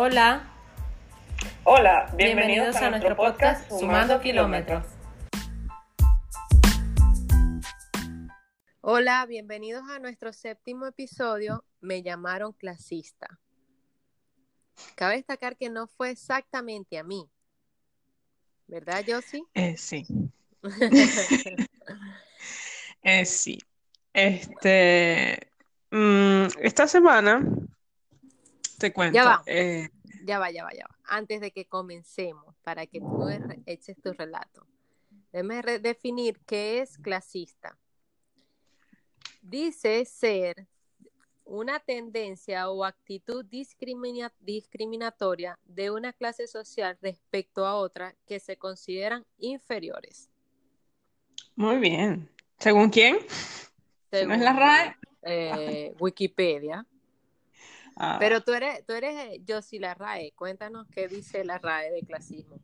Hola. Hola, bienvenidos, a, nuestro podcast Sumando Kilómetros. Hola, bienvenidos a nuestro séptimo episodio. Me llamaron clasista. Cabe destacar que no fue exactamente a mí. ¿Verdad, Josie? Eh, sí. eh, sí. Este, mm, esta semana te cuento. Ya va. eh, Ya va, ya va, ya va. Antes de que comencemos, para que tú eches tu relato, déjame definir qué es clasista. Dice ser una tendencia o actitud discrimina- discriminatoria de una clase social respecto a otra que se consideran inferiores. muy bien. ¿Según quién? Si no es la según, RAE. eh, Wikipedia. Ah, Pero tú eres, tú eres eh, Josie la RAE. Cuéntanos qué dice la RAE de clasismo.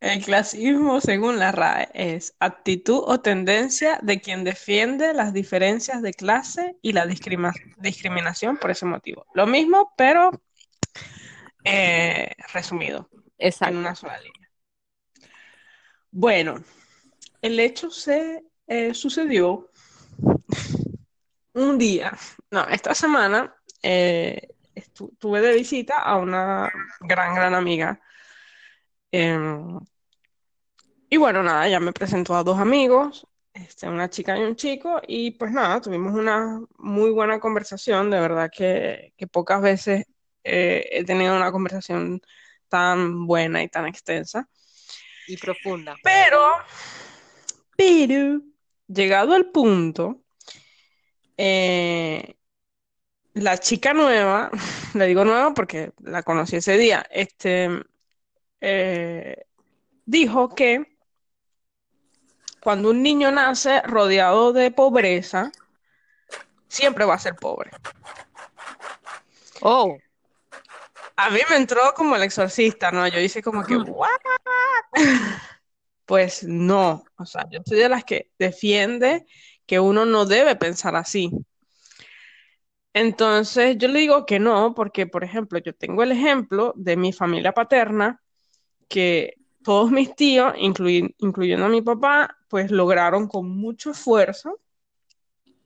el clasismo, según la RAE, es actitud o tendencia de quien defiende las diferencias de clase y la discriminación por ese motivo. Lo mismo, pero eh, resumido. en Exacto. una sola línea. Bueno, el hecho se eh, sucedió un día, no, esta semana eh, estu- tuve de visita a una gran, gran amiga. em, y bueno, nada, ella me presentó a dos amigos, este, una chica y un chico, y pues nada, tuvimos una muy buena conversación, de verdad que, que pocas veces eh, he tenido una conversación tan buena y tan extensa. Y profunda. Pero, pero, llegado al punto, eh, la chica nueva, le digo nueva porque la conocí ese día, este, eh, dijo que cuando un niño nace rodeado de pobreza, siempre va a ser pobre. Oh, A mí me entró como el exorcista, ¿no? Yo hice como que, ¿what? Pues no, o sea, yo soy de las que defiende que uno no debe pensar así. Entonces, yo le digo que no, porque, por ejemplo, yo tengo el ejemplo de mi familia paterna, que todos mis tíos, incluy- incluyendo a mi papá, pues lograron con mucho esfuerzo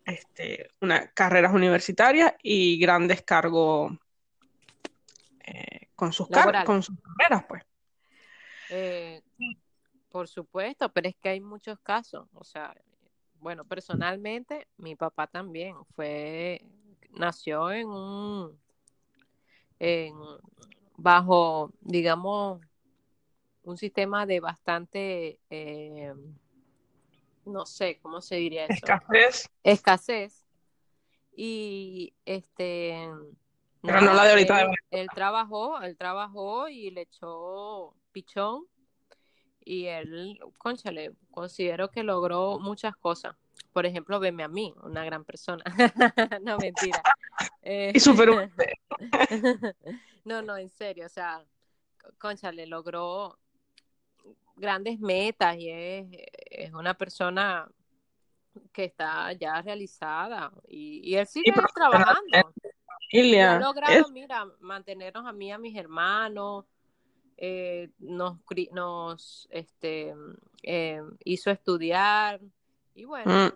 este, una, carreras universitarias y grandes cargos eh, con sus, car- con sus carreras, pues. eh, por supuesto, pero es que hay muchos casos. O sea, bueno, personalmente, mi papá también fue, nació en un, en, bajo, digamos, un sistema de bastante, eh, no sé, ¿cómo se diría eso? Escasez, escasez y este pero no la de ahorita él, él trabajó, él trabajó y le echó pichón y él, cónchale, considero que logró muchas cosas. Por ejemplo, veme a mí, una gran persona. No, mentira. Eh. No, no, en serio, o sea, cónchale, logró grandes metas y es, es una persona que está ya realizada y, y él sigue trabajando. Y ha Familia, logrado, es- mira, mantenernos a mí a mis hermanos, eh, nos, nos este, eh, hizo estudiar y bueno, mm,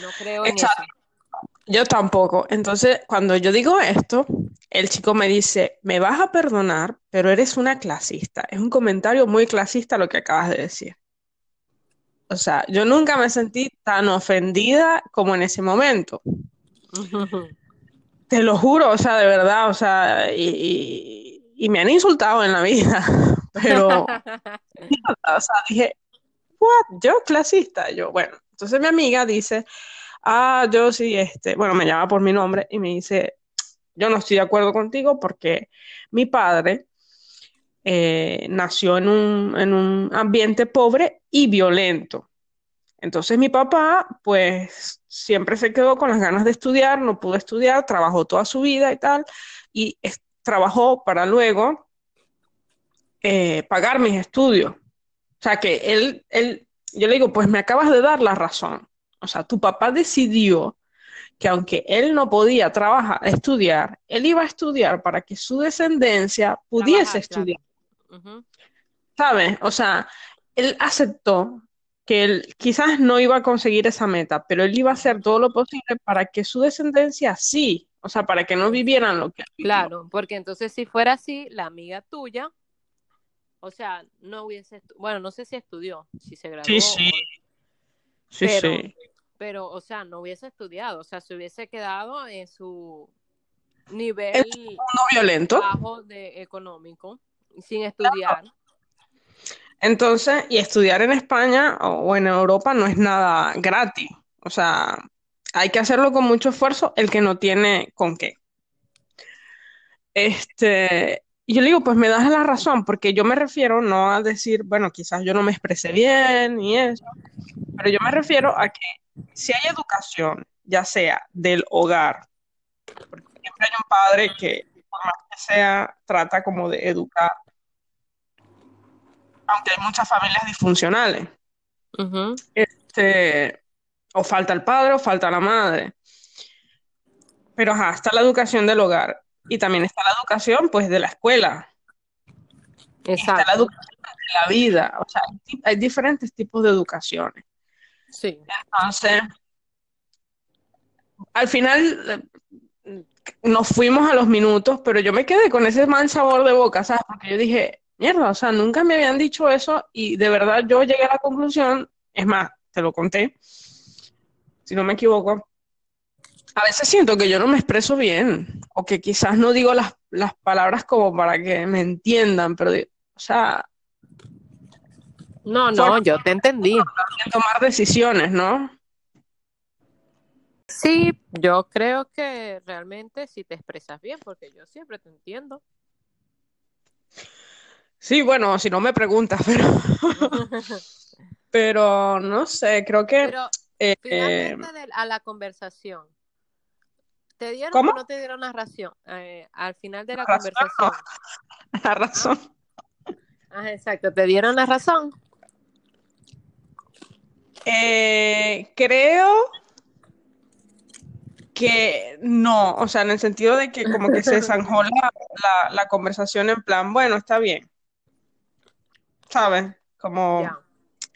no creo en Exacto. eso. yo tampoco. Entonces, cuando yo digo esto, el chico me dice, me vas a perdonar, pero eres una clasista. Es un comentario muy clasista lo que acabas de decir. O sea, yo nunca me sentí tan ofendida como en ese momento. Te lo juro, o sea, de verdad, o sea, y, y- y me han insultado en la vida, pero, o sea, dije, what, yo clasista, yo, bueno, entonces mi amiga dice, ah, yo sí, este, bueno, me llama por mi nombre y me dice, yo no estoy de acuerdo contigo porque mi padre eh, nació en un, en un ambiente pobre y violento. Entonces mi papá, pues, siempre se quedó con las ganas de estudiar, no pudo estudiar, trabajó toda su vida y tal, y trabajó para luego eh, pagar mis estudios. O sea que él, él, yo le digo, pues me acabas de dar la razón. O sea, tu papá decidió que aunque él no podía trabajar, estudiar, él iba a estudiar para que su descendencia pudiese estudiar. ¿Sabes? O sea, él aceptó que él quizás no iba a conseguir esa meta, pero él iba a hacer todo lo posible para que su descendencia sí, o sea, para que no vivieran lo que Claro, porque entonces si fuera así, la amiga tuya, o sea, no hubiese, bueno, no sé si estudió, si se graduó. Sí, sí. Sí, sí. Pero, o sea, no hubiese estudiado, o sea, se hubiese quedado en su nivel violento bajo de económico, sin estudiar. Entonces, y estudiar en España o en Europa no es nada gratis. O sea, hay que hacerlo con mucho esfuerzo el que no tiene con qué. Este, y yo le digo, pues me das la razón, porque yo me refiero no a decir, bueno, quizás yo no me expresé bien y eso, pero yo me refiero a que si hay educación, ya sea del hogar, porque siempre hay un padre que, por más que sea, trata como de educar aunque hay muchas familias disfuncionales. este, o falta el padre o falta la madre. Pero ajá, está la educación del hogar y también está la educación pues de la escuela. Está la educación de la vida. O sea, hay diferentes tipos de educaciones. Sí. Entonces, al final eh, nos fuimos a los minutos, pero yo me quedé con ese mal sabor de boca, ¿sabes? Porque yo dije, mierda, o sea, nunca me habían dicho eso y de verdad yo llegué a la conclusión, es más, te lo conté, si no me equivoco, a veces siento que yo no me expreso bien o que quizás no digo las, palabras como para que me entiendan, pero, o sea... No, no, yo te entendí. Tomar decisiones, ¿no? Sí, yo creo que realmente si te expresas bien, porque yo siempre te entiendo. Sí, bueno, si no me preguntas, pero, pero no sé, creo que... Pero eh, finalmente a la conversación, ¿te dieron o no te dieron la razón eh, al final de la, conversación? La razón. Ah, exacto, ¿te dieron la razón? Eh, creo que no, o sea, en el sentido de que como que se zanjó la conversación en plan, bueno, está bien. ¿sabes? Como...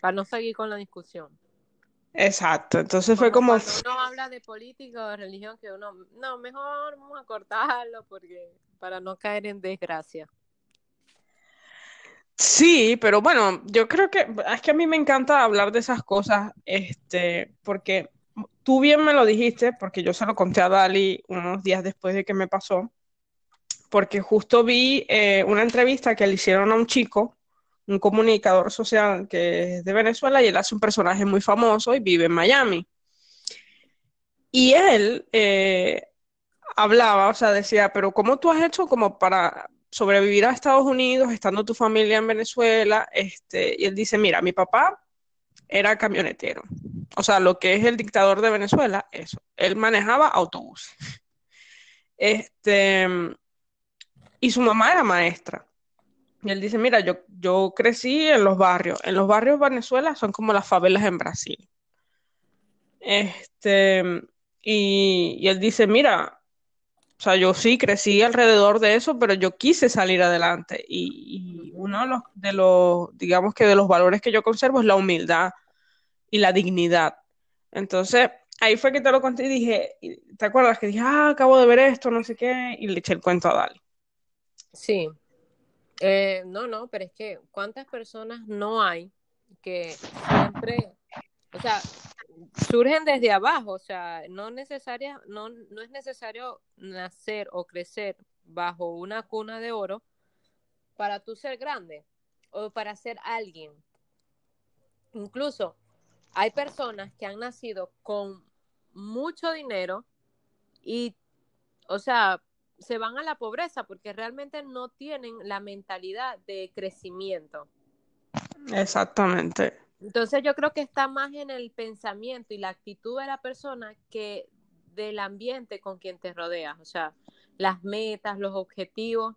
para no seguir con la discusión. Exacto, entonces fue como... Cuando uno habla de política o de religión, que uno, no, mejor vamos a cortarlo porque para no caer en desgracia. Sí, pero bueno, yo creo que es que a mí me encanta hablar de esas cosas, este, porque tú bien me lo dijiste, porque yo se lo conté a Dali unos días después de que me pasó, porque justo vi eh, una entrevista que le hicieron a un chico un comunicador social que es de Venezuela y él hace un personaje muy famoso y vive en Miami. Y él eh, hablaba, o sea, decía, pero ¿cómo tú has hecho como para sobrevivir a Estados Unidos, estando tu familia en Venezuela? Este, y él dice, mira, mi papá era camionetero. O sea, lo que es el dictador de Venezuela, eso. Él manejaba autobús. Este, y su mamá era maestra. Y él dice, mira, yo, yo crecí en los barrios. En los barrios de Venezuela son como las favelas en Brasil. Este, y, él dice, mira, o sea, yo sí crecí alrededor de eso, pero yo quise salir adelante. Y, uno de los, de los, digamos que de los valores que yo conservo es la humildad y la dignidad. Entonces, ahí fue que te lo conté y dije, ¿te acuerdas que dije, ah, acabo de ver esto, no sé qué? Y le eché el cuento a Dali. Sí, eh, no, no, pero es que ¿cuántas personas no hay que siempre, o sea, surgen desde abajo, o sea, no, necesaria, no, no es necesario nacer o crecer bajo una cuna de oro para tú ser grande o para ser alguien. Incluso hay personas que han nacido con mucho dinero y, o sea, se van a la pobreza porque realmente no tienen la mentalidad de crecimiento. Exactamente. Entonces yo creo que está más en el pensamiento y la actitud de la persona que del ambiente con quien te rodeas, o sea, las metas, los objetivos.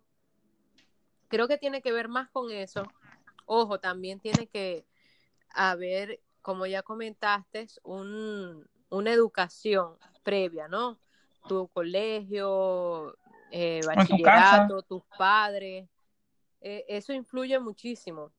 Creo que tiene que ver más con eso. Ojo, también tiene que haber, como ya comentaste, un, una educación previa, ¿no? Tu colegio, eh, bachillerato, tus padres, eh, eso influye muchísimo.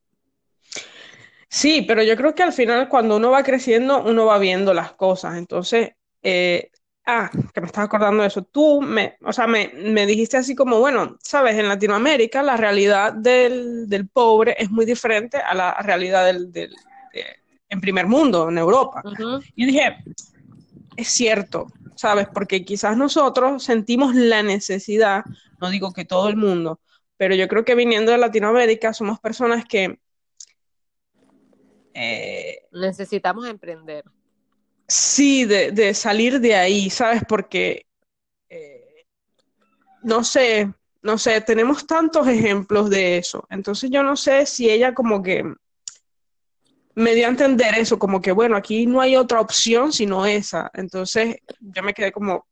Sí, pero yo creo que al final cuando uno va creciendo, uno va viendo las cosas. Entonces, eh, ah, que me estás acordando de eso. Tú me, o sea, me, dijiste así como, bueno, sabes, en Latinoamérica la realidad del, pobre es muy diferente a la realidad del, en primer mundo, en Europa. Y dije, es cierto, ¿sabes? Porque quizás nosotros sentimos la necesidad, no digo que todo el mundo, pero yo creo que viniendo de Latinoamérica somos personas que... Eh, Necesitamos emprender. Sí, de, salir de ahí, ¿sabes? Porque, eh, no sé, no sé, tenemos tantos ejemplos de eso. Entonces yo no sé si ella como que me dio a entender eso, como que, bueno, aquí no hay otra opción sino esa. Entonces yo me quedé como,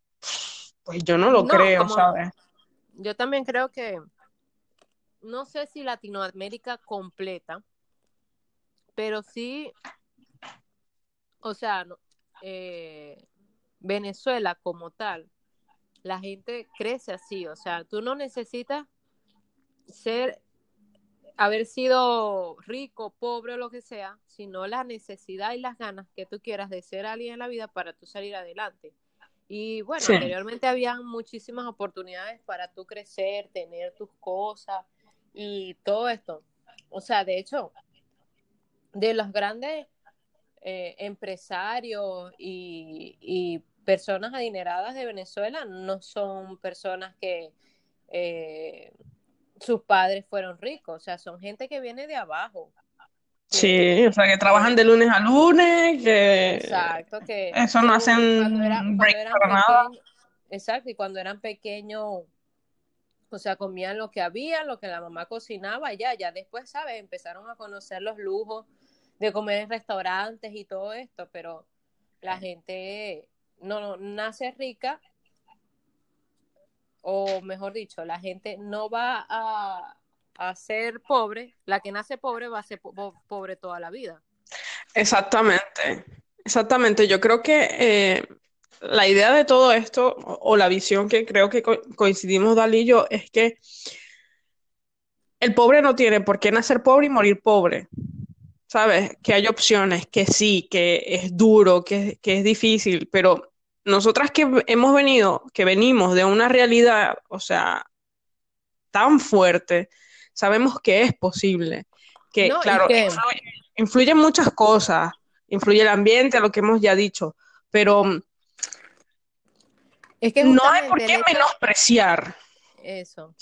pues yo no lo creo, ¿sabes? Yo también creo que no sé si Latinoamérica completa, pero sí, o sea, eh, Venezuela como tal, la gente crece así, o sea, tú no necesitas ser, haber sido rico, pobre o lo que sea, sino la necesidad y las ganas que tú quieras de ser alguien en la vida para tú salir adelante. Y bueno, anteriormente habían muchísimas oportunidades para tú crecer, tener tus cosas, y todo esto. O sea, de hecho, de los grandes eh, empresarios y, personas adineradas de Venezuela no son personas que eh, sus padres fueron ricos, o sea, son gente que viene de abajo. Sí, o sea, que trabajan de lunes a lunes, que... Exacto, que... Eso no hacen break para nada. Exacto, y cuando eran pequeños o sea, comían lo que había, lo que la mamá cocinaba, ya, ya después, ¿sabes? Empezaron a conocer los lujos de comer en restaurantes y todo esto, pero la gente no, nace rica, o mejor dicho, la gente no va a, ser pobre, la que nace pobre va a ser pobre toda la vida. Exactamente, exactamente. Yo creo que eh, la idea de todo esto, o, la visión que creo que coincidimos Dalí y yo, es que el pobre no tiene por qué nacer pobre y morir pobre. ¿Sabes? Que hay opciones, que sí, que es duro, que, que es difícil, pero nosotras que hemos venido, que venimos de una realidad, o sea, tan fuerte, sabemos que es posible. Que, claro, influyen muchas cosas, influye el ambiente, lo que hemos ya dicho, pero no hay por qué menospreciar. Eso.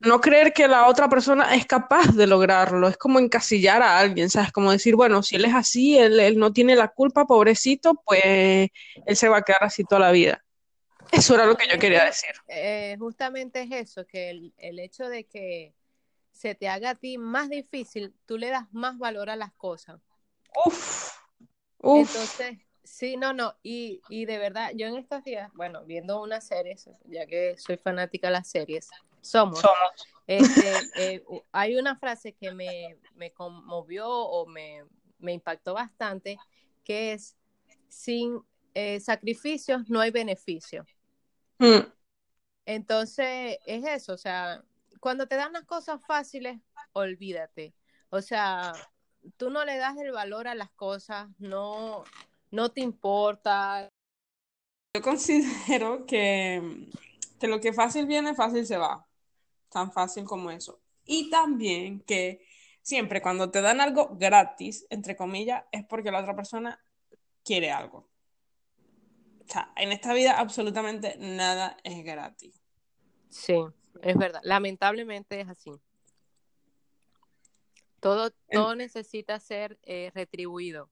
No creer que la otra persona es capaz de lograrlo. Es como encasillar a alguien, ¿sabes? Como decir, bueno, si él es así, él, no tiene la culpa, pobrecito, pues él se va a quedar así toda la vida. Eso era lo que yo quería decir. Eh, justamente es eso, que el, el hecho de que se te haga a ti más difícil, tú le das más valor a las cosas. Uf. Uf. Entonces, Sí, no, no, y, y de verdad, yo en estos días, bueno, viendo una serie, ya que soy fanática de las series, somos. Este, eh, hay una frase que me, conmovió o me, impactó bastante, que es, sin eh, sacrificios no hay beneficio. Mm. Entonces, es eso, o sea, cuando te dan las cosas fáciles, olvídate. O sea, tú no le das el valor a las cosas, no, no te importa. Yo considero que, que lo que fácil viene, fácil se va. Tan fácil como eso. Y también que siempre cuando te dan algo gratis, entre comillas, es porque la otra persona quiere algo. O sea, en esta vida absolutamente nada es gratis. Sí, es verdad. Lamentablemente es así. Todo, todo necesita ser eh, retribuido.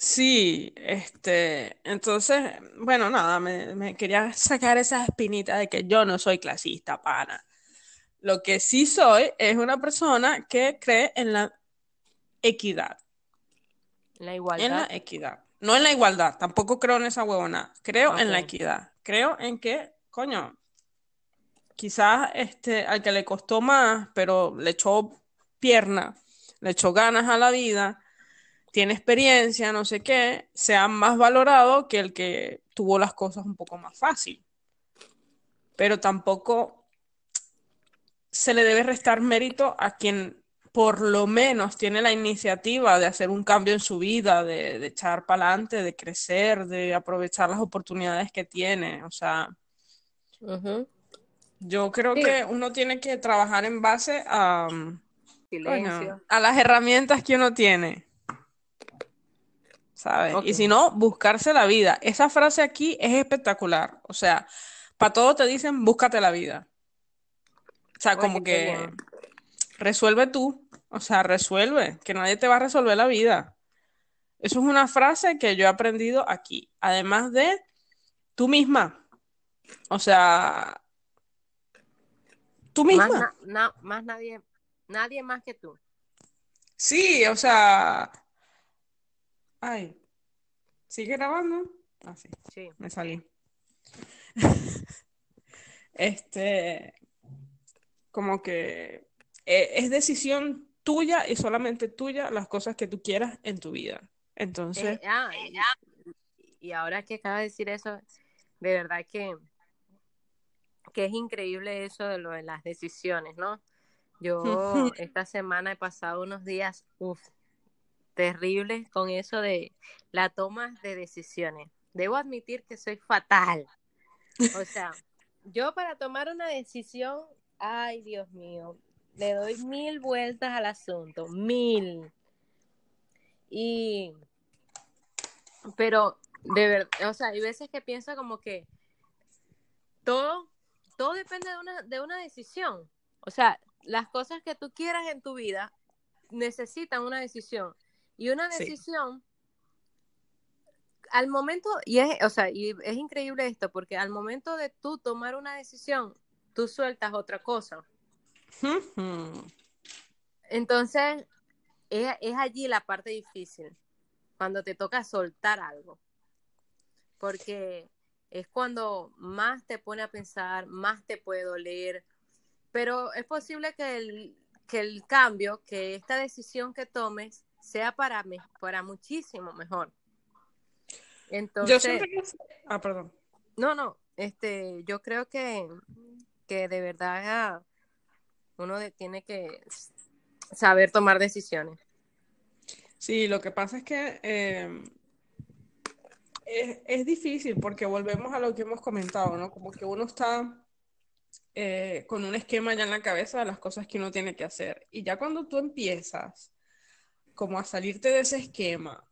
Sí, este, entonces, bueno, nada, me, quería sacar esa espinita de que yo no soy clasista, pana. Lo que sí soy es una persona que cree en la equidad. La igualdad. En la equidad. No en la igualdad, tampoco creo en esa huevona. Creo en la equidad. Creo en que, coño, quizás este, al que le costó más, pero le echó pierna, le echó ganas a la vida, tiene experiencia, no sé qué, sea más valorado que el que tuvo las cosas un poco más fácil. Pero tampoco se le debe restar mérito a quien por lo menos tiene la iniciativa de hacer un cambio en su vida, de, echar para adelante, de crecer, de aprovechar las oportunidades que tiene. O sea, yo creo que uno tiene que trabajar en base a, a las herramientas que uno tiene. ¿Sabes? Y si no, buscarse la vida. Esa frase aquí es espectacular. O sea, para todo te dicen, búscate la vida. O sea, como que resuelve tú. O sea, resuelve, que nadie te va a resolver la vida. Eso es una frase que yo he aprendido aquí. Además de tú misma. O sea, tú misma. Más, nadie, nadie más que tú. Sí, o sea. Ay. ¿Sigue grabando? Ah, sí. Sí. Me salí. este. Como que eh, es decisión tuya y solamente tuya las cosas que tú quieras en tu vida. Entonces. Eh, ah, y, ahora que acaba de decir eso, de verdad que que es increíble eso de lo de las decisiones, ¿no? Yo esta semana he pasado unos días, uff, terribles con eso de la toma de decisiones. Debo admitir que soy fatal. O sea, yo para tomar una decisión, ay Dios mío, le doy mil vueltas al asunto, mil. Y, pero de verdad, o sea, hay veces que pienso como que todo todo depende de una, de una decisión. O sea, las cosas que tú quieras en tu vida necesitan una decisión. Y una decisión, al momento, y es, o sea, y es increíble esto, porque al momento de tú tomar una decisión, tú sueltas otra cosa. Entonces, es, es allí la parte difícil, cuando te toca soltar algo. Porque es cuando más te pone a pensar, más te puede doler, pero es posible que el, que el cambio, que esta decisión que tomes sea para, para muchísimo mejor. Entonces, yo Ah, perdón. No, no, este, yo creo que, que de verdad uno tiene que saber tomar decisiones. Sí, lo que pasa es que eh, es, difícil porque volvemos a lo que hemos comentado, ¿no? Como que uno está eh, con un esquema ya en la cabeza de las cosas que uno tiene que hacer. Y ya cuando tú empiezas como a salirte de ese esquema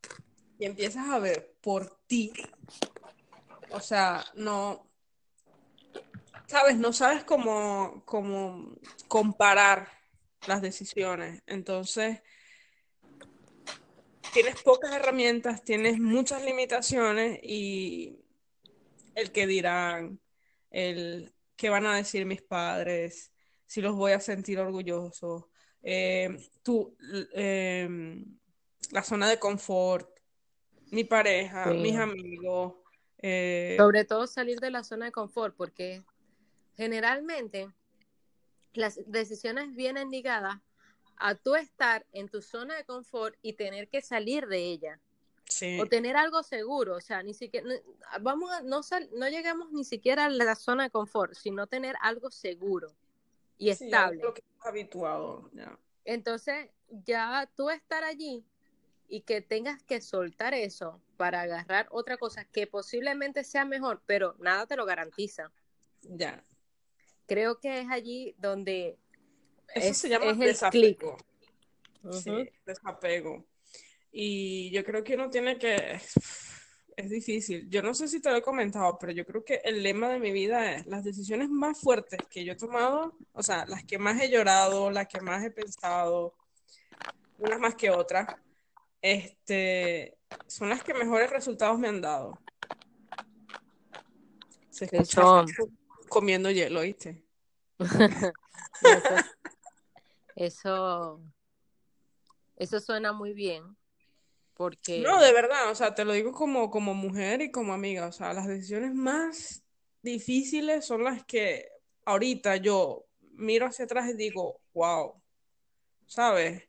y empiezas a ver por ti, o sea, no, sabes, no sabes cómo, cómo comparar las decisiones. Entonces, tienes pocas herramientas, tienes muchas limitaciones y el que dirán, el que van a decir mis padres, si los voy a sentir orgullosos, eh, tú, em, la zona de confort, mi pareja, mis amigos. Eh, Sobre todo salir de la zona de confort, porque generalmente las decisiones vienen ligadas a tú estar en tu zona de confort y tener que salir de ella. O tener algo seguro, o sea, ni siquiera, vamos a, no, no llegamos ni siquiera a la zona de confort, sino tener algo seguro y estable. Lo que habituado, Entonces, ya tú estar allí y que tengas que soltar eso para agarrar otra cosa que posiblemente sea mejor, pero nada te lo garantiza. Ya. Creo que es allí donde eso se llama desapego. Sí, desapego. Y yo creo que uno tiene que... Es difícil. Yo no sé si te lo he comentado, pero yo creo que el lema de mi vida es las decisiones más fuertes que yo he tomado, o sea, las que más he llorado, las que más he pensado, unas más que otras, este, son las que mejores resultados me han dado. Se escucha comiendo hielo, ¿viste? Eso, eso suena muy bien. Porque... No, de verdad, o sea, te lo digo como, como mujer y como amiga, o sea, las decisiones más difíciles son las que ahorita yo miro hacia atrás y digo, wow, ¿sabes?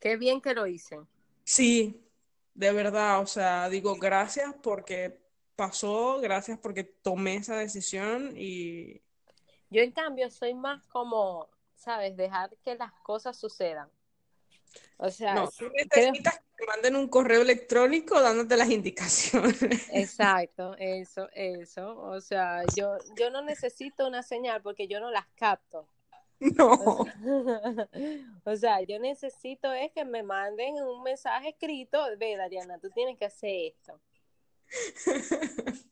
Qué bien que lo hice. Sí, de verdad, o sea, digo gracias porque pasó, gracias porque tomé esa decisión y... Yo en cambio soy más como, ¿sabes? Dejar que las cosas sucedan. O sea, no, tú necesitas que te manden un correo electrónico dándote las indicaciones. Exacto, eso, eso. O sea, yo, yo no necesito una señal porque yo no las capto. No. O sea, yo necesito es que me manden un mensaje escrito, ve, Dariana, tú tienes que hacer esto.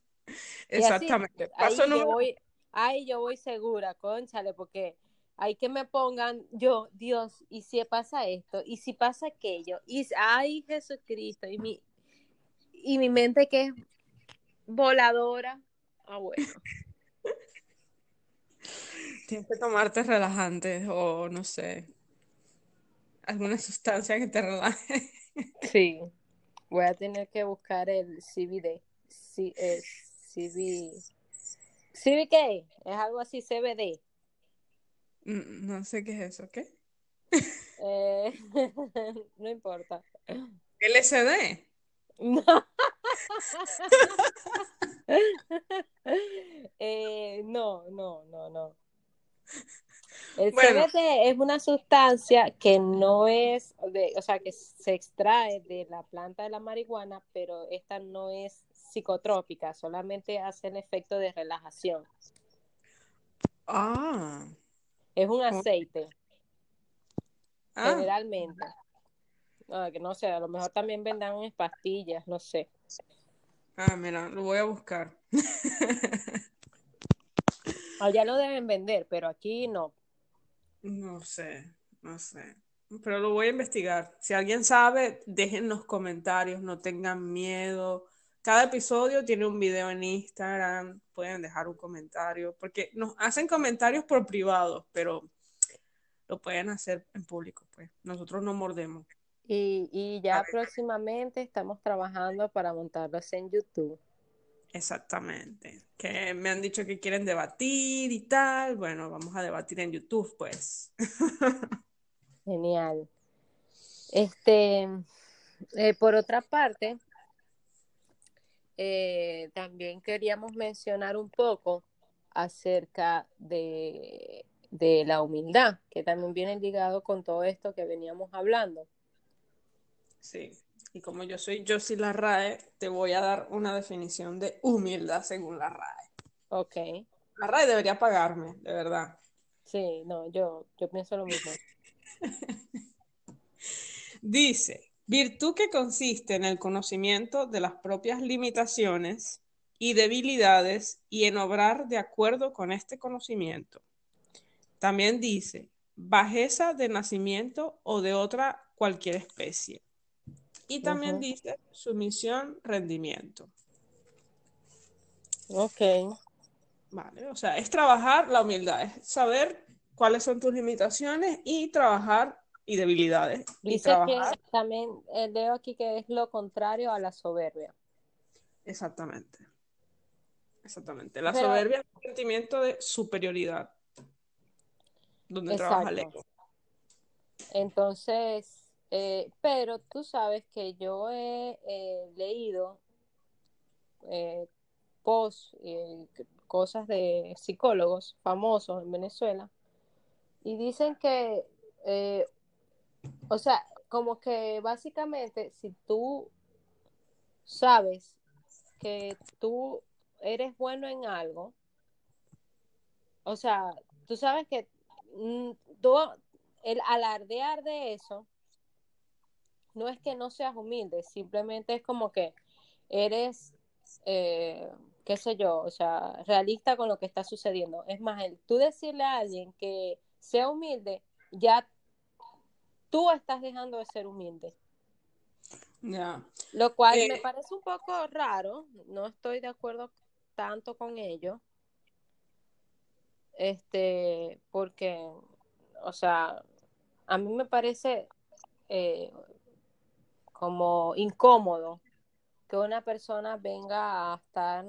Exactamente. ahí, yo voy, ahí yo voy segura, conchale, porque hay que me pongan yo, Dios, y si pasa esto, y si pasa aquello, y ay Jesucristo, y mi, y mi mente que es voladora, ah bueno. Tienes que tomarte relajantes o no sé, alguna sustancia que te relaje. Sí, voy a tener que buscar el CBD. Sí, es CB... ¿CBD Es algo así, CBD. Mm, no sé qué es eso, ¿qué? Eh, no importa. ¿LSD? No. eh, no, no, no, no. El CBD es una sustancia que no es, de, o sea, que se extrae de la planta de la marihuana, pero esta no es psicotrópica, solamente hace el efecto de relajación. Ah. Es un aceite. Ah. Generalmente. No, que no sé, a lo mejor también vendan en pastillas, no sé. Ah, mira, lo voy a buscar. Allá lo deben vender, pero aquí no. No sé, no sé. Pero lo voy a investigar. Si alguien sabe, dejen los comentarios, no tengan miedo. Cada episodio tiene un video en Instagram, pueden dejar un comentario, porque nos hacen comentarios por privado, pero lo pueden hacer en público, pues. Nosotros no mordemos. Y, y ya próximamente estamos trabajando para montarlos en YouTube. Exactamente. Que me han dicho que quieren debatir y tal. Bueno, vamos a debatir en YouTube, pues. Genial. Este, eh, por otra parte, eh, también queríamos mencionar un poco acerca de, de la humildad, que también viene ligado con todo esto que veníamos hablando. Sí. Y como yo soy yo sí la RAE, te voy a dar una definición de humildad según la RAE. Ok. La RAE debería pagarme, de verdad. Sí, no, yo, yo pienso lo mismo. Dice, virtud que consiste en el conocimiento de las propias limitaciones y debilidades y en obrar de acuerdo con este conocimiento. También dice, bajeza de nacimiento o de otra cualquier especie. Y también dice sumisión, rendimiento. Ok. Vale, o sea, es trabajar la humildad, es saber cuáles son tus limitaciones y trabajar y debilidades. Dice que también eh, leo aquí que es lo contrario a la soberbia. Exactamente. Exactamente. La soberbia es un sentimiento de superioridad. Donde trabaja el ego. Entonces, eh, pero tú sabes que yo he leído eh, post, eh, cosas de psicólogos famosos en Venezuela y dicen que, eh, o sea, como que básicamente si tú sabes que tú eres bueno en algo, o sea, tú sabes que mm, tú, el alardear de eso no es que no seas humilde, simplemente es como que eres, eh, qué sé yo, o sea, realista con lo que está sucediendo. Es más, el tú decirle a alguien que sea humilde, ya tú estás dejando de ser humilde. Ya. Lo cual me eh, parece un poco raro, no estoy de acuerdo tanto con ello. Este, porque, o sea, a mí me parece eh, como incómodo que una persona venga a estar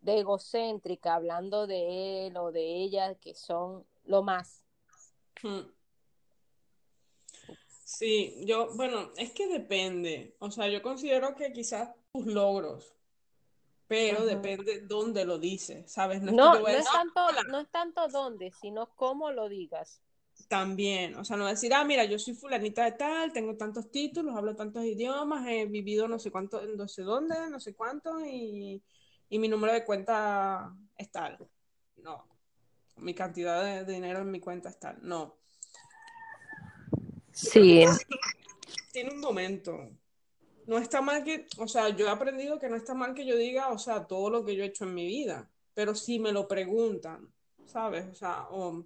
de egocéntrica hablando de él o de ella que son lo más. Hmm. Sí, yo, bueno, es que depende. O sea, yo considero que quizás tus logros, pero depende dónde lo dices, ¿sabes? No es que No, tanto, "Hola", no es tanto dónde, sino cómo lo digas. también. O sea, no decir, ah, mira, yo soy fulanita de tal, tengo tantos títulos, hablo tantos idiomas, he vivido no sé cuánto, no sé dónde, no sé cuánto, y, y mi número de cuenta es tal. No, mi cantidad de, de dinero en mi cuenta es tal. No. Sí, tiene un momento. No está mal que, o sea, yo he aprendido que no está mal que yo diga, o sea, todo lo que yo he hecho en mi vida, pero si me lo preguntan, ¿sabes? O sea, o,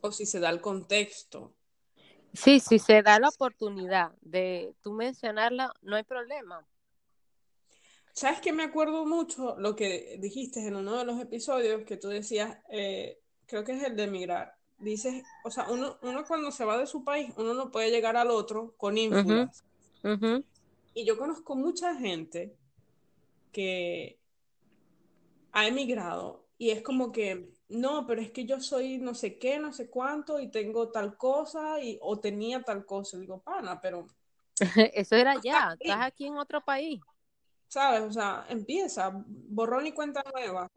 o si se da el contexto. sí, si se da la oportunidad de tú mencionarla, no hay problema. ¿Sabes qué me acuerdo mucho lo que dijiste en uno de los episodios que tú decías, eh, creo que es el de emigrar? Dices, o sea, uno, uno cuando se va de su país, uno no puede llegar al otro con ínfulas. Y yo conozco mucha gente que ha emigrado y es como que, no, pero es que yo soy no sé qué, no sé cuánto y tengo tal cosa y, o tenía tal cosa. Digo, pana, pero, Eso era ya, aquí. estás aquí en otro país. ¿sabes? O sea, empieza, borrón y cuenta nueva.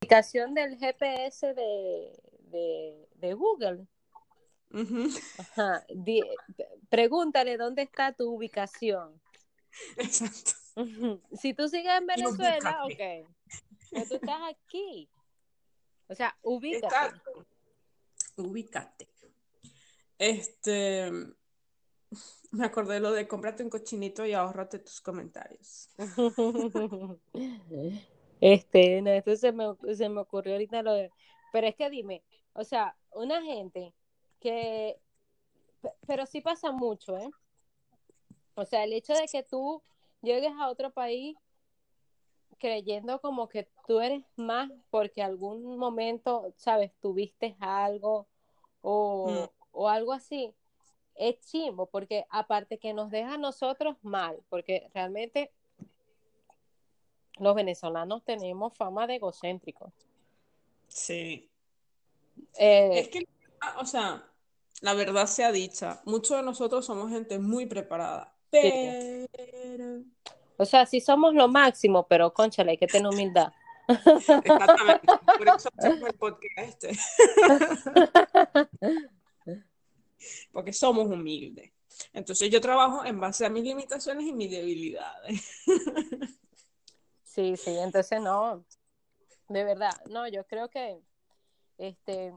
Aplicación del GPS de, de, de Google. Ajá. Di- pregúntale dónde está tu ubicación. Exacto. Si tú sigues en Venezuela, ubícate. ok. Pero tú estás aquí. O sea, ubícate. Exacto. Ubícate. Este, me acordé de lo de cómprate un cochinito y ahórrate tus comentarios. Este, no, esto se me, se me ocurrió ahorita lo de, pero es que dime, o sea, una gente que, pe- pero sí pasa mucho, ¿eh? O sea, el hecho de que tú llegues a otro país creyendo como que tú eres más porque algún momento, sabes, tuviste algo o, Mm. o algo así, es chimbo, porque aparte que nos deja a nosotros mal, porque realmente los venezolanos tenemos fama de egocéntricos. Sí. Eh, Es que, o sea, la verdad sea dicha, muchos de nosotros somos gente muy preparada, pero... o sea, sí somos lo máximo, pero conchale, hay que tener humildad. Exactamente, por eso hacemos el podcast este, porque somos humildes. Entonces yo trabajo en base a mis limitaciones y mis debilidades. Sí, sí, entonces no, de verdad, no, yo creo que, este,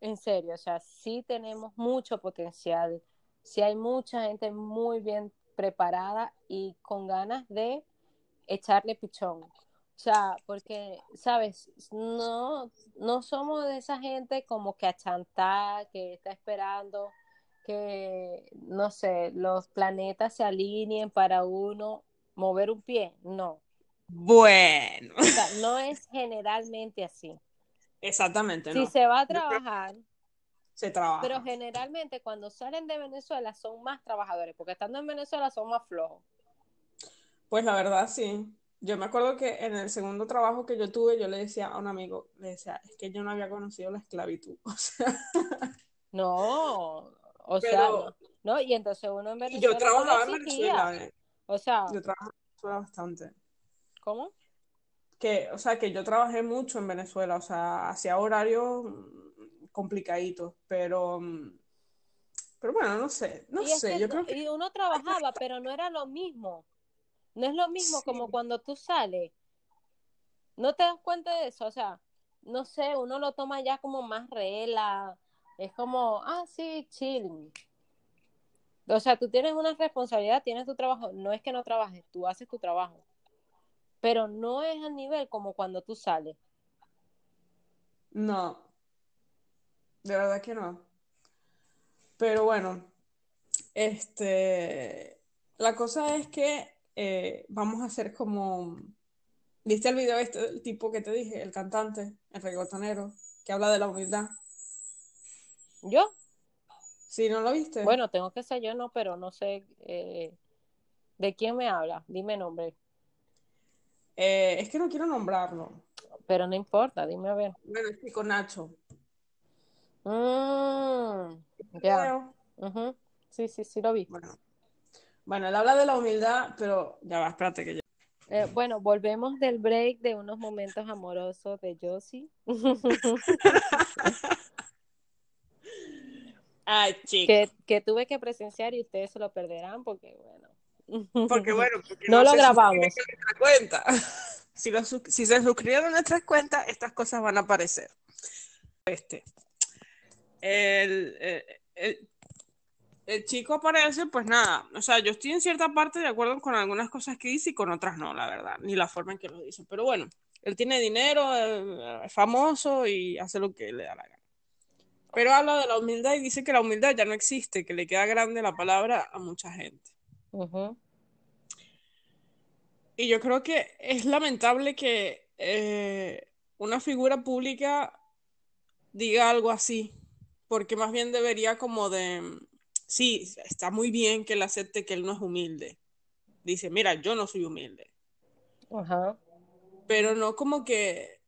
en serio, o sea, sí tenemos mucho potencial, sí hay mucha gente muy bien preparada y con ganas de echarle pichón. O sea, porque, sabes, no, no somos de esa gente como que achantada, que está esperando que, no sé, los planetas se alineen para uno mover un pie. No, Bueno, o sea, no es generalmente así. exactamente, Si no. se va a trabajar, se trabaja. pero generalmente cuando salen de Venezuela son más trabajadores, porque estando en Venezuela son más flojos. Pues la verdad, sí. Yo me acuerdo que en el segundo trabajo que yo tuve, yo le decía a un amigo, le decía, es que yo no había conocido la esclavitud. O sea, No, o sea, no, no, y entonces uno en y Venezuela yo no trabajaba en. Venezuela, eh. O sea, Yo trabajaba en Venezuela bastante. ¿Cómo? Que, o sea, que yo trabajé mucho en Venezuela, o sea, hacía horarios mm, complicaditos, pero, mm, pero bueno, no sé, no Y es sé, que yo creo que y uno trabajaba, pero no era lo mismo. No es lo mismo como cuando tú sales. ¿No te das cuenta de eso? O sea, no sé, uno lo toma ya como más rela. Es como, ah, sí, chill. O sea, tú tienes una responsabilidad, tienes tu trabajo. No es que no trabajes, tú haces tu trabajo. Pero no es al nivel como cuando tú sales. no, de verdad que no. Pero bueno, este, la cosa es que eh, vamos a hacer como, ¿viste el video este del tipo que te dije, el cantante, el reggaetonero, que habla de la humildad? ¿Yo? ¿Sí, no lo viste? Bueno, tengo que ser yo, no, pero no sé eh, de quién me habla. Dime nombre. Eh, es que no quiero nombrarlo. Pero no importa, dime a ver. Bueno, es Chico Nacho. Mm, ¿Viste el ya. sí, sí, sí lo vi. Bueno, bueno, él habla de la humildad, pero ya va, espérate que yo... Eh, bueno, volvemos del break de unos momentos amorosos de Josie. Ay, que, que tuve que presenciar y ustedes se lo perderán porque, bueno. Porque bueno, porque No lo se grabamos. nuestra cuenta. Si, lo sus- si se suscribieron a nuestras cuentas, estas cosas van a aparecer. Este. El, el, el- el chico aparece, pues nada. O sea, yo estoy en cierta parte de acuerdo con algunas cosas que dice y con otras no, la verdad. Ni la forma en que lo dice. Pero bueno, él tiene dinero, eh, es famoso y hace lo que le da la gana. Pero habla de la humildad y dice que la humildad ya no existe, que le queda grande la palabra a mucha gente. Y yo creo que es lamentable que eh, una figura pública diga algo así, porque más bien debería como de, sí, está muy bien que él acepte que él no es humilde. Dice, mira, yo no soy humilde, Ajá. pero no como que,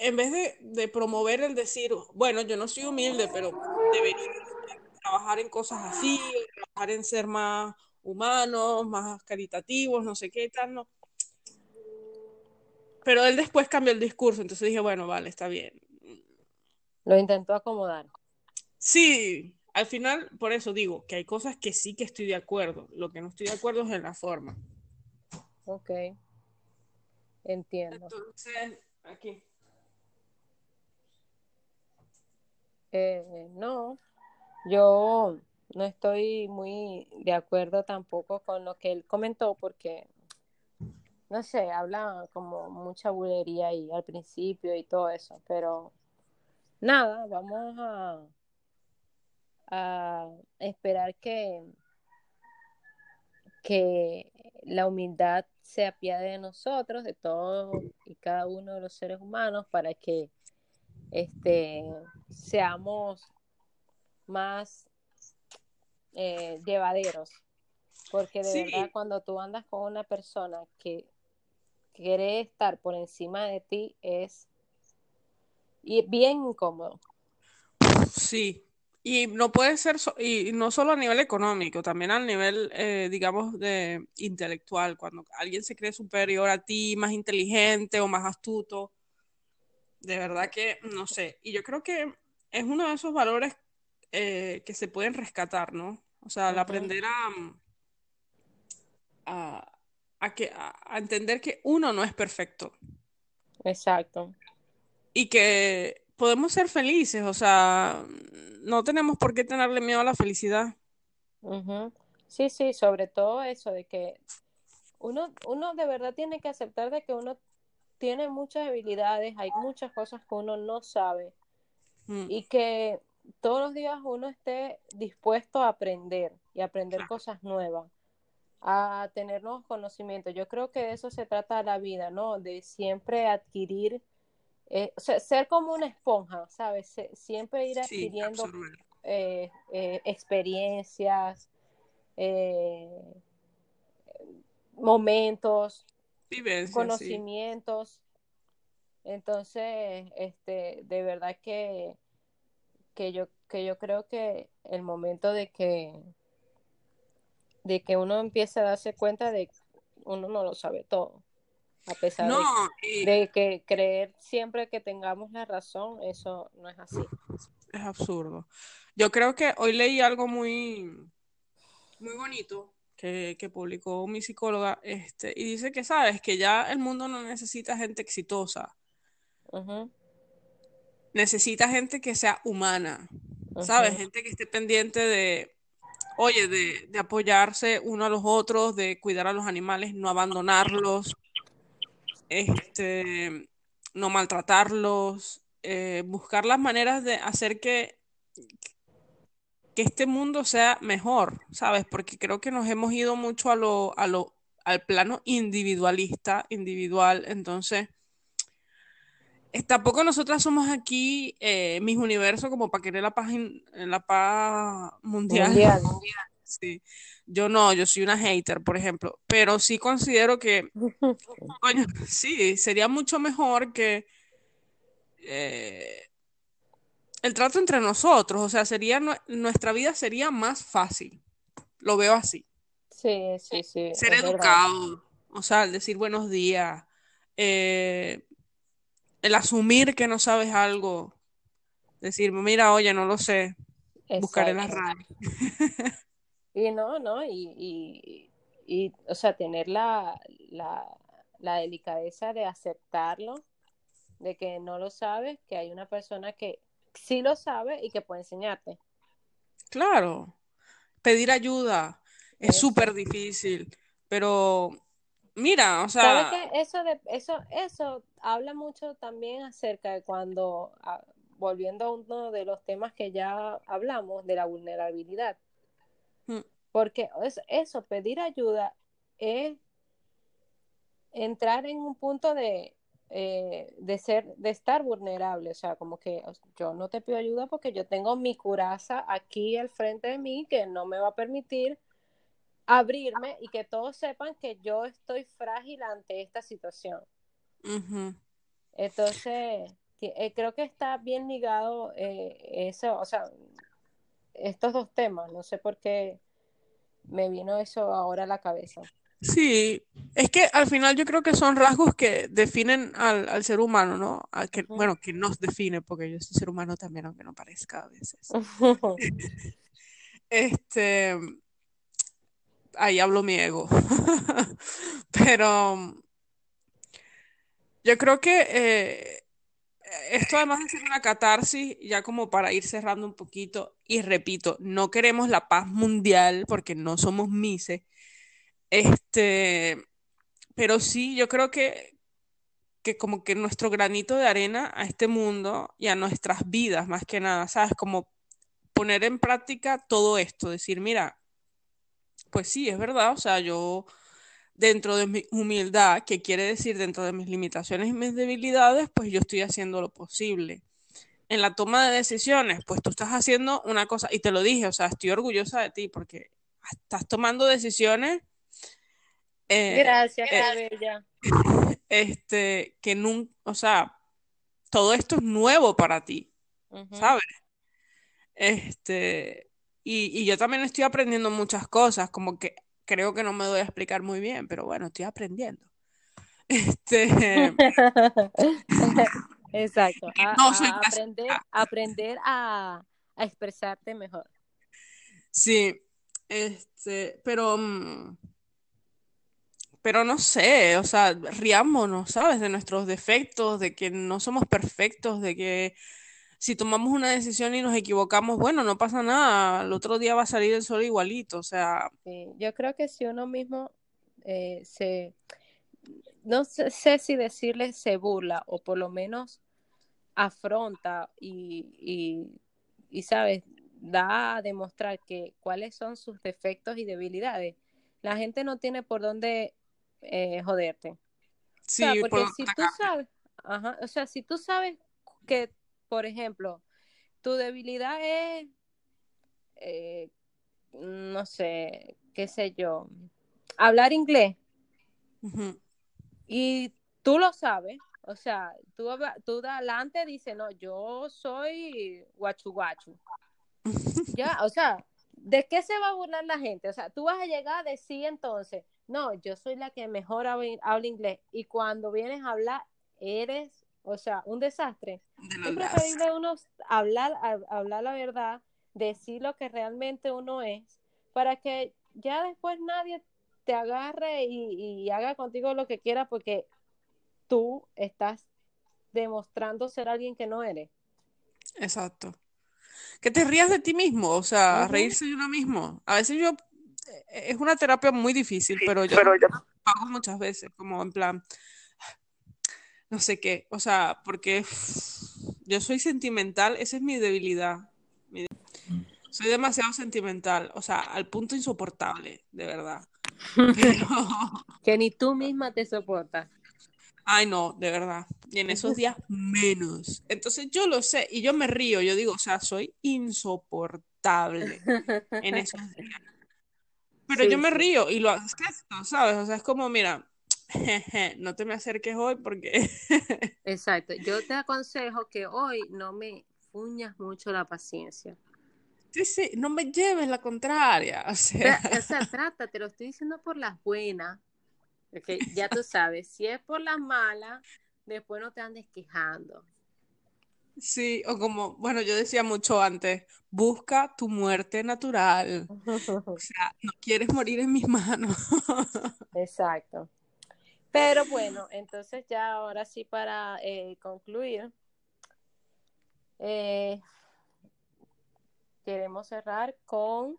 en vez de, de promover el decir, bueno, yo no soy humilde, pero debería trabajar en cosas así, trabajar en ser más humanos, más caritativos, no sé qué tal, no. Pero él después cambió el discurso, entonces dije, bueno, vale, está bien. Lo intentó acomodar. Sí, al final, por eso digo que hay cosas que sí que estoy de acuerdo. Lo que no estoy de acuerdo es en la forma. Ok. Entiendo. Entonces, aquí. Eh, no, yo no estoy muy de acuerdo tampoco con lo que él comentó porque, no sé, habla como mucha bulería ahí al principio y todo eso, pero nada, vamos a, esperar que, que la humildad se apiade de nosotros, de todos y cada uno de los seres humanos, para que este, seamos más eh, llevaderos. Porque de Sí. verdad, cuando tú andas con una persona que quiere estar por encima de ti, es bien incómodo. Sí. Y no puede ser, so- y no solo a nivel económico, también a nivel, eh, digamos, de intelectual. Cuando alguien se cree superior a ti, más inteligente o más astuto, de verdad que no sé. Y yo creo que es uno de esos valores eh, que se pueden rescatar, ¿no? O sea, Ujú. aprender a, a, a que, a, a entender que uno no es perfecto Exacto. y que podemos ser felices, o sea, no tenemos por qué tenerle miedo a la felicidad. Ujú. Sí, sí, sobre todo eso de que uno, uno de verdad tiene que aceptar de que uno tiene muchas habilidades, hay muchas cosas que uno no sabe Mm, y que todos los días uno esté dispuesto a aprender y aprender Claro. cosas nuevas, a tener nuevos conocimientos. Yo creo que de eso se trata la vida, ¿no? De siempre adquirir, eh, o sea, ser como una esponja, ¿sabes? Se- siempre ir adquiriendo eh, eh, experiencias, momentos, Vivencia, sí. conocimientos. Entonces, este, de verdad que, que yo, que yo creo que el momento de que, de que uno empiece a darse cuenta de que uno no lo sabe todo, a pesar No, de, que creer siempre que tengamos la razón, eso no es así. es absurdo. Yo creo que hoy leí algo muy, muy bonito que, que publicó mi psicóloga, este, y dice que, sabes, que ya el mundo no necesita gente exitosa, Ujú, necesita gente que sea humana, ¿sabes? Gente que esté pendiente de, oye, de, de apoyarse uno a los otros, de cuidar a los animales, no abandonarlos, este, no maltratarlos, eh, buscar las maneras de hacer que, que este mundo sea mejor, ¿sabes? Porque creo que nos hemos ido mucho a lo, a lo, al plano individualista, individual, entonces tampoco nosotras somos aquí eh, mis universos como para querer la paz, in- la paz mundial. Mundial. Sí. Yo no, yo soy una hater, por ejemplo, pero sí considero que, coño, sí, sería mucho mejor que, eh, el trato entre nosotros, o sea, sería nuestra vida sería más fácil. Lo veo así. Sí, sí, sí. Ser educado, o sea, el decir buenos días, eh, el asumir que no sabes algo, decir, mira, oye, no lo sé, buscar en las redes. y no, no, y, y, o sea, tener la, la, la delicadeza de aceptarlo, de que no lo sabes, que hay una persona que sí lo sabe y que puede enseñarte. Claro, pedir ayuda es súper difícil, pero mira, o sea... ¿Sabes Eso, de, eso, eso habla mucho también acerca de cuando, ah, volviendo a uno de los temas que ya hablamos, de la vulnerabilidad. Mm. Porque eso, pedir ayuda es entrar en un punto de, eh, de ser, de estar vulnerable, o sea, como que yo no te pido ayuda porque yo tengo mi curaza aquí al frente de mí que no me va a permitir abrirme y que todos sepan que yo estoy frágil ante esta situación. Entonces, eh, creo que está bien ligado eh, eso, o sea, estos dos temas, no sé por qué me vino eso ahora a la cabeza. Sí, es que al final yo creo que son rasgos que definen al, ser humano, ¿no? que, bueno, que nos define, porque yo soy ser humano también, aunque no parezca a veces. este, ahí hablo mi ego. Pero yo creo que eh, esto además de ser una catarsis, ya como para ir cerrando un poquito, y repito, no queremos la paz mundial porque no somos mises este, pero sí, yo creo que, que como que nuestro granito de arena a este mundo y a nuestras vidas, más que nada, ¿sabes? Como poner en práctica todo esto, decir, mira, pues sí, es verdad, o sea, yo dentro de mi humildad, que quiere decir dentro de mis limitaciones y mis debilidades, pues yo estoy haciendo lo posible. En la toma de decisiones, pues tú estás haciendo una cosa, y te lo dije, o sea, estoy orgullosa de ti porque estás tomando decisiones eh, Gracias, eh, bella. Este, que nunca, o sea, todo esto es nuevo para ti, ¿sabes? Este, y, yo también estoy aprendiendo muchas cosas, como que creo que no me doy a explicar muy bien, pero bueno, estoy aprendiendo. Este. Exacto. aprender, aprender a, a, expresarte mejor. Sí, este, pero mm, pero no sé, o sea, riámonos, ¿sabes? De nuestros defectos, de que no somos perfectos, de que si tomamos una decisión y nos equivocamos, bueno, no pasa nada, el otro día va a salir el sol igualito, o sea. yo creo que si uno mismo eh, se, no sé, si decirle se burla o por lo menos afronta y, y, y, ¿sabes? Da a demostrar que cuáles son sus defectos y debilidades. La gente no tiene por dónde eh, joderte. Sí, porque si tú sabes, o sea, si tú sabes que, por ejemplo, tu debilidad es, eh, no sé, qué sé yo, hablar inglés, y tú lo sabes, o sea, tú, tú adelante dices, no, yo soy guachu guachu. ya, o sea, ¿de qué se va a burlar la gente? O sea, tú vas a llegar a decir entonces, no, yo soy la que mejor habla, inglés y cuando vienes a hablar eres, o sea, un desastre. es preferible uno hablar, hablar la verdad, decir lo que realmente uno es, para que ya después nadie te agarre y, haga contigo lo que quiera porque tú estás demostrando ser alguien que no eres. Exacto. Que te rías de ti mismo, o sea, reírse de uno mismo. A veces yo es una terapia muy difícil, pero yo, pero hago muchas veces, como en plan, no sé qué, o sea, porque yo soy sentimental, esa es mi debilidad. soy demasiado sentimental, o sea, al punto insoportable, de verdad. que ni tú misma te soportas. Ay, no, de verdad. Y en esos días menos. Entonces yo lo sé y yo me río, yo digo, o sea, soy insoportable en esos días. Pero yo me río y lo acepto, ¿sabes? O sea, es como, mira, no te me acerques hoy porque... Exacto. Yo te aconsejo que hoy no me infuñas mucho la paciencia. Sí, sí, no me lleves la contraria. O sea, o sea trata, te lo estoy diciendo por las buenas. Porque ya tú sabes, si es por las malas, después no te andes quejando. Sí, o como, bueno, yo decía mucho antes, busca tu muerte natural. O sea, no quieres morir en mis manos. Exacto. Pero bueno, entonces ya ahora sí para eh, concluir, eh, queremos cerrar con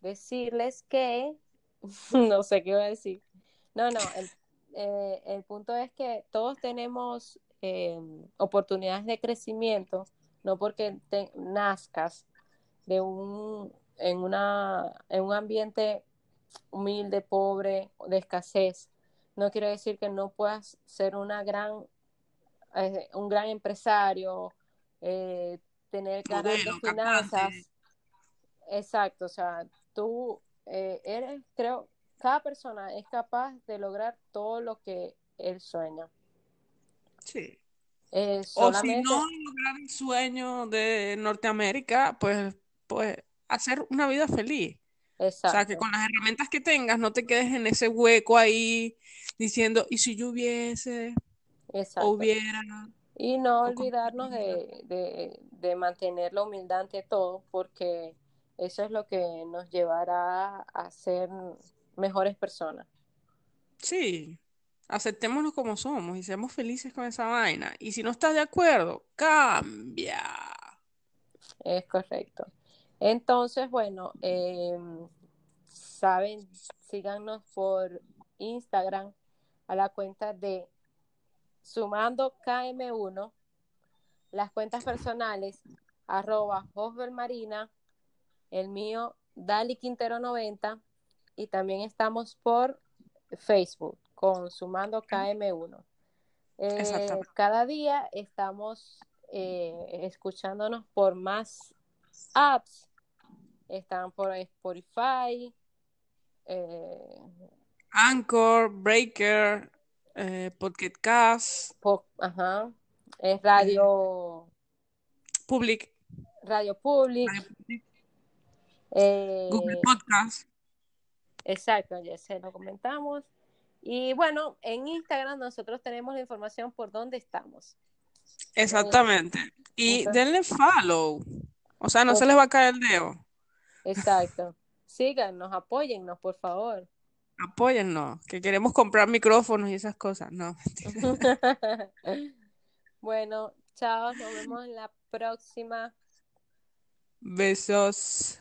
decirles que, no sé qué voy a decir, no, no, el, eh, el punto es que todos tenemos oportunidades de crecimiento, no porque nazcas de un, en, una, en un ambiente humilde, pobre, de escasez, no quiere decir que no puedas ser una gran, eh, un gran empresario, eh, tener grandes finanzas. Exacto, o sea, tú eh, eres, creo, cada persona es capaz de lograr todo lo que él sueña. Sí. O si no lograr el sueño de Norteamérica, pues, pues hacer una vida feliz. Exacto. O sea, que con las herramientas que tengas no te quedes en ese hueco ahí diciendo, ¿y si yo hubiese? Hubiera. Y no olvidarnos de, de, mantener la humildad ante todo, porque eso es lo que nos llevará a ser mejores personas. Sí, aceptémonos como somos y seamos felices con esa vaina. Y si no estás de acuerdo, cambia. Es correcto. Entonces, bueno, em, saben, síganos por Instagram a la cuenta de Sumando KM1, las cuentas personales, arroba Marina, el mío Dali Quintero 90 y también estamos por Facebook con Sumando KM1. Eh, cada día estamos eh, escuchándonos por más apps. Están por Spotify, eh, Anchor, Breaker, eh, Podcast. ajá. Es Radio. Public. Radio Public. Eh, Google Podcast. Exacto, ya se lo comentamos. Y bueno, en Instagram nosotros tenemos la información por dónde estamos. Exactamente. Y denle follow. O sea, no se les va a caer el dedo. Exacto. Síganos, apóyennos, por favor. Apóyennos, que queremos comprar micrófonos y esas cosas. No. bueno, chao, nos vemos en la próxima. Besos.